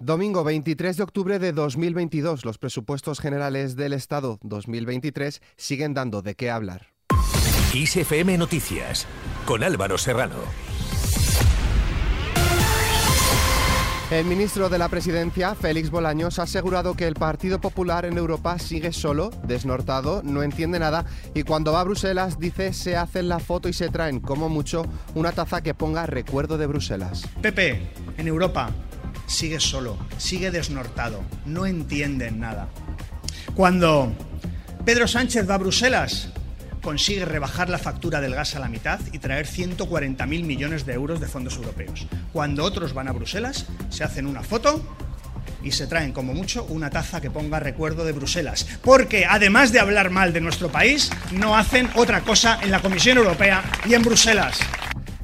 Domingo 23 de octubre de 2022, los presupuestos generales del Estado 2023 siguen dando de qué hablar. ISFM Noticias, con Álvaro Serrano. El ministro de la Presidencia, Félix Bolaños, ha asegurado que el Partido Popular en Europa sigue solo, desnortado, no entiende nada y cuando va a Bruselas dice se hacen la foto y se traen, como mucho, una taza que ponga recuerdo de Bruselas. PP, en Europa, sigue solo, sigue desnortado, no entienden nada. Cuando Pedro Sánchez va a Bruselas, consigue rebajar la factura del gas a la mitad y traer 140.000 millones de euros de fondos europeos. Cuando otros van a Bruselas, se hacen una foto y se traen como mucho una taza que ponga recuerdo de Bruselas. Porque además de hablar mal de nuestro país, no hacen otra cosa en la Comisión Europea y en Bruselas.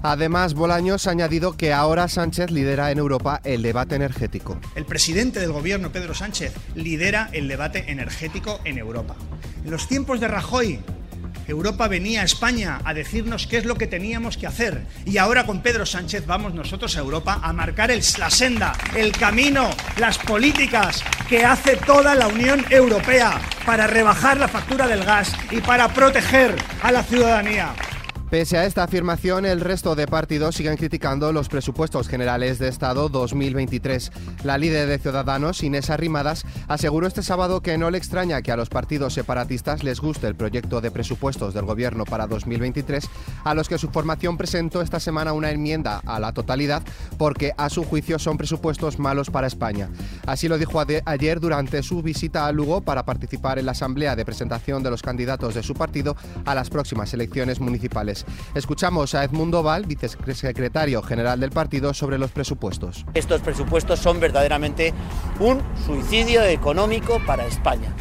Además, Bolaños ha añadido que ahora Sánchez lidera en Europa el debate energético. El presidente del gobierno, Pedro Sánchez, lidera el debate energético en Europa. En los tiempos de Rajoy, Europa venía a España a decirnos qué es lo que teníamos que hacer. Y ahora con Pedro Sánchez vamos nosotros a Europa a marcar la senda, el camino, las políticas que hace toda la Unión Europea para rebajar la factura del gas y para proteger a la ciudadanía. Pese a esta afirmación, el resto de partidos siguen criticando los presupuestos generales de Estado 2023. La líder de Ciudadanos, Inés Arrimadas, aseguró este sábado que no le extraña que a los partidos separatistas les guste el proyecto de presupuestos del Gobierno para 2023, a los que su formación presentó esta semana una enmienda a la totalidad porque, a su juicio, son presupuestos malos para España. Así lo dijo ayer durante su visita a Lugo para participar en la asamblea de presentación de los candidatos de su partido a las próximas elecciones municipales. Escuchamos a Edmundo Val, vicesecretario general del partido, sobre los presupuestos. Estos presupuestos son verdaderamente un suicidio económico para España.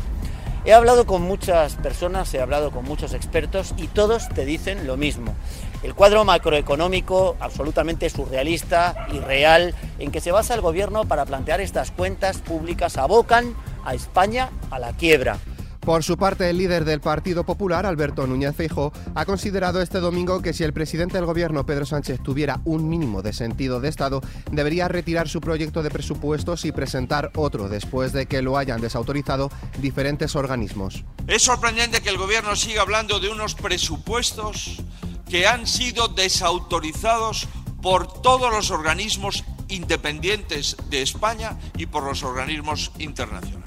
He hablado con muchas personas, he hablado con muchos expertos y todos te dicen lo mismo. El cuadro macroeconómico absolutamente surrealista, y real en que se basa el gobierno para plantear estas cuentas públicas abocan a España a la quiebra. Por su parte, el líder del Partido Popular, Alberto Núñez Feijóo, ha considerado este domingo que si el presidente del gobierno, Pedro Sánchez, tuviera un mínimo de sentido de Estado, debería retirar su proyecto de presupuestos y presentar otro después de que lo hayan desautorizado diferentes organismos. Es sorprendente que el gobierno siga hablando de unos presupuestos que han sido desautorizados por todos los organismos independientes de España y por los organismos internacionales.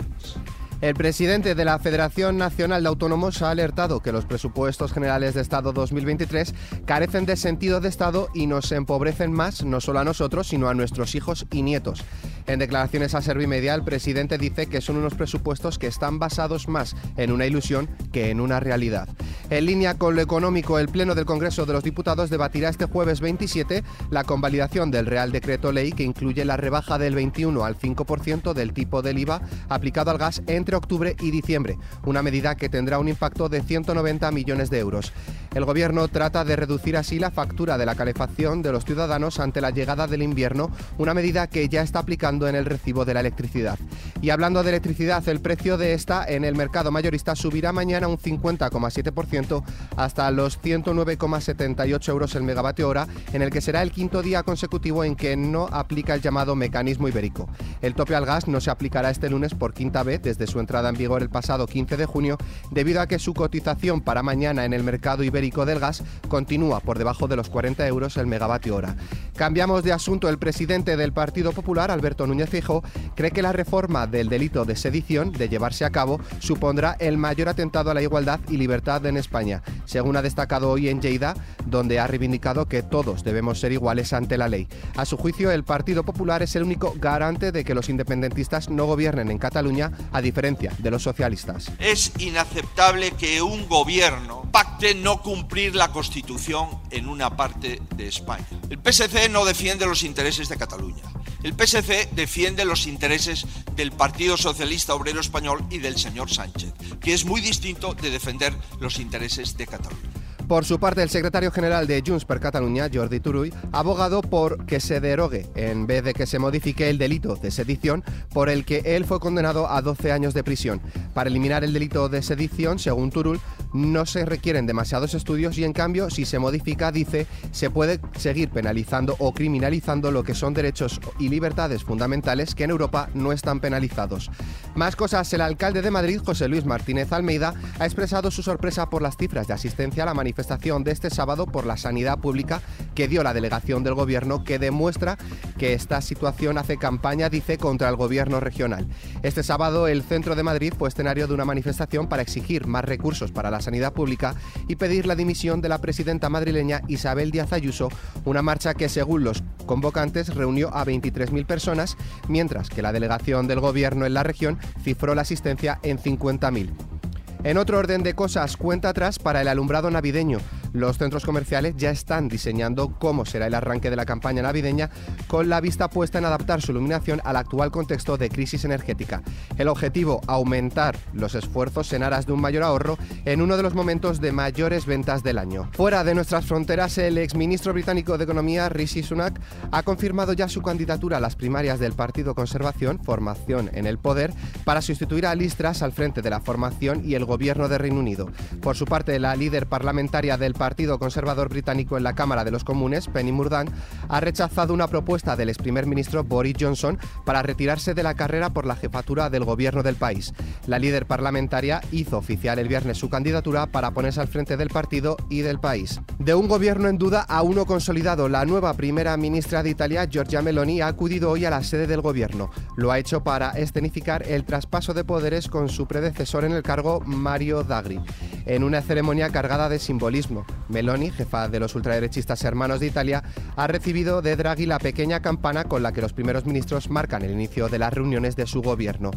El presidente de la Federación Nacional de Autónomos ha alertado que los presupuestos generales de Estado 2023 carecen de sentido de Estado y nos empobrecen más no solo a nosotros, sino a nuestros hijos y nietos. En declaraciones a Servimedia, el presidente dice que son unos presupuestos que están basados más en una ilusión que en una realidad. En línea con lo económico, el Pleno del Congreso de los Diputados debatirá este jueves 27 la convalidación del Real Decreto Ley que incluye la rebaja del 21 al 5% del tipo del IVA aplicado al gas en entre octubre y diciembre, una medida que tendrá un impacto de 190 millones de euros. El Gobierno trata de reducir así la factura de la calefacción de los ciudadanos ante la llegada del invierno, una medida que ya está aplicando en el recibo de la electricidad. Y hablando de electricidad, el precio de esta en el mercado mayorista subirá mañana un 50,7% hasta los 109,78 euros el megavatio hora, en el que será el quinto día consecutivo en que no aplica el llamado mecanismo ibérico. El tope al gas no se aplicará este lunes por quinta vez desde su su entrada en vigor el pasado 15 de junio, debido a que su cotización para mañana en el mercado ibérico del gas continúa por debajo de los 40 euros el megavatio hora. Cambiamos de asunto. El presidente del Partido Popular, Alberto Núñez Fijo, cree que la reforma del delito de sedición, de llevarse a cabo, supondrá el mayor atentado a la igualdad y libertad en España, según ha destacado hoy en Lleida, donde ha reivindicado que todos debemos ser iguales ante la ley. A su juicio, el Partido Popular es el único garante de que los independentistas no gobiernen en Cataluña, a diferencia de los socialistas. Es inaceptable que un gobierno pacte no cumplir la Constitución en una parte de España. El PSC no defiende los intereses de Cataluña. El PSC defiende los intereses del Partido Socialista Obrero Español y del señor Sánchez, que es muy distinto de defender los intereses de Cataluña. Por su parte, el secretario general de Junts per Catalunya, Jordi Turull, ha abogado por que se derogue, en vez de que se modifique el delito de sedición por el que él fue condenado a 12 años de prisión. Para eliminar el delito de sedición, según Turul, no se requieren demasiados estudios y en cambio, si se modifica, dice, se puede seguir penalizando o criminalizando lo que son derechos y libertades fundamentales que en Europa no están penalizados. Más cosas, el alcalde de Madrid, José Luis Martínez Almeida, ha expresado su sorpresa por las cifras de asistencia a la manifestación de este sábado por la sanidad pública que dio la delegación del gobierno que demuestra que esta situación hace campaña, dice, contra el gobierno regional. Este sábado el centro de Madrid fue escenario de una manifestación para exigir más recursos para la sanidad pública y pedir la dimisión de la presidenta madrileña Isabel Díaz Ayuso, una marcha que según los convocantes reunió a 23.000 personas, mientras que la delegación del gobierno en la región cifró la asistencia en 50.000. En otro orden de cosas, cuenta atrás para el alumbrado navideño. Los centros comerciales ya están diseñando cómo será el arranque de la campaña navideña con la vista puesta en adaptar su iluminación al actual contexto de crisis energética. El objetivo, aumentar los esfuerzos en aras de un mayor ahorro en uno de los momentos de mayores ventas del año. Fuera de nuestras fronteras, el exministro británico de Economía, Rishi Sunak, ha confirmado ya su candidatura a las primarias del Partido Conservación, formación en el poder, para sustituir a Liz Truss al frente de la formación y el gobierno de Reino Unido. Por su parte, la líder parlamentaria del Partido Conservador Británico en la Cámara de los Comunes, Penny Murdan, ha rechazado una propuesta del ex primer ministro Boris Johnson para retirarse de la carrera por la jefatura del gobierno del país. La líder parlamentaria hizo oficial el viernes su candidatura para ponerse al frente del partido y del país. De un gobierno en duda a uno consolidado, la nueva primera ministra de Italia, Giorgia Meloni, ha acudido hoy a la sede del gobierno. Lo ha hecho para escenificar el traspaso de poderes con su predecesor en el cargo, Mario Draghi, en una ceremonia cargada de simbolismo. Meloni, jefa de los ultraderechistas hermanos de Italia, ha recibido de Draghi la pequeña campana con la que los primeros ministros marcan el inicio de las reuniones de su gobierno.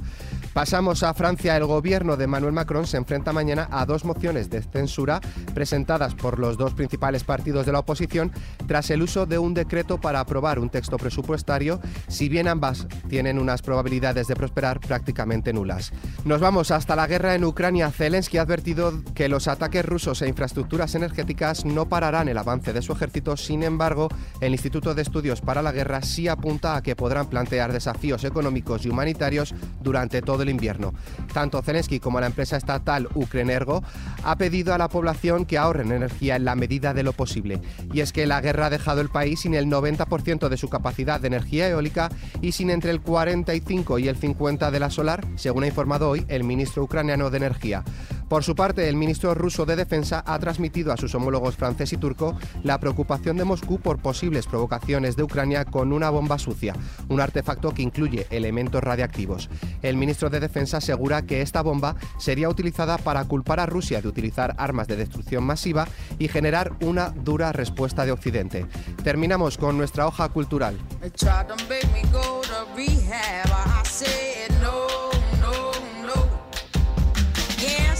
Pasamos a Francia. El gobierno de Emmanuel Macron se enfrenta mañana a dos mociones de censura presentadas por los dos principales partidos de la oposición tras el uso de un decreto para aprobar un texto presupuestario, si bien ambas tienen unas probabilidades de prosperar prácticamente nulas. Nos vamos hasta la guerra en Ucrania. Zelensky ha advertido que los ataques rusos a infraestructuras energéticas no pararán el avance de su ejército. Sin embargo, el Instituto de Estudios para la Guerra sí apunta a que podrán plantear desafíos económicos y humanitarios durante todo el invierno. Tanto Zelensky como la empresa estatal Ukrenergo ha pedido a la población que ahorren energía en la medida de lo posible. Y es que la guerra ha dejado el país sin el 90% de su capacidad de energía eólica y sin entre el 45 y el 50 de la solar, según ha informado hoy el ministro ucraniano de Energía. Por su parte, el ministro ruso de Defensa ha transmitido a sus homólogos francés y turco la preocupación de Moscú por posibles provocaciones de Ucrania con una bomba sucia, un artefacto que incluye elementos radiactivos. El ministro de Defensa asegura que esta bomba sería utilizada para culpar a Rusia de utilizar armas de destrucción masiva y generar una dura respuesta de Occidente. Terminamos con nuestra hoja cultural.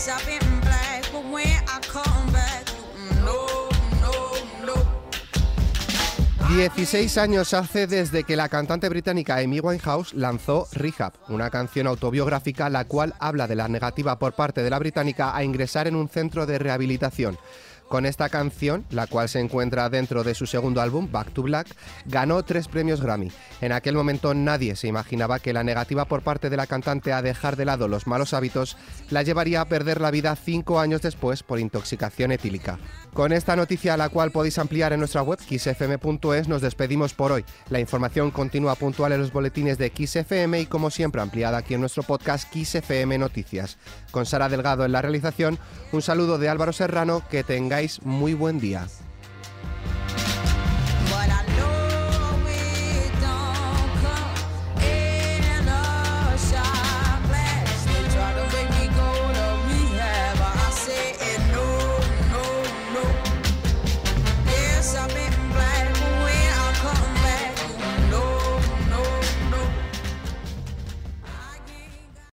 I've been black, but when I come back, no, no, no. 16 años hace desde que la cantante británica Amy Winehouse lanzó Rehab, una canción autobiográfica la cual habla de la negativa por parte de la británica a ingresar en un centro de rehabilitación. Con esta canción, la cual se encuentra dentro de su segundo álbum, Back to Black, ganó tres premios Grammy. En aquel momento nadie se imaginaba que la negativa por parte de la cantante a dejar de lado los malos hábitos la llevaría a perder la vida cinco años después por intoxicación etílica. Con esta noticia, la cual podéis ampliar en nuestra web xfm.es, nos despedimos por hoy. La información continúa puntual en los boletines de XFM y como siempre ampliada aquí en nuestro podcast XFM Noticias. Con Sara Delgado en la realización, un saludo de Álvaro Serrano, que muy buen día.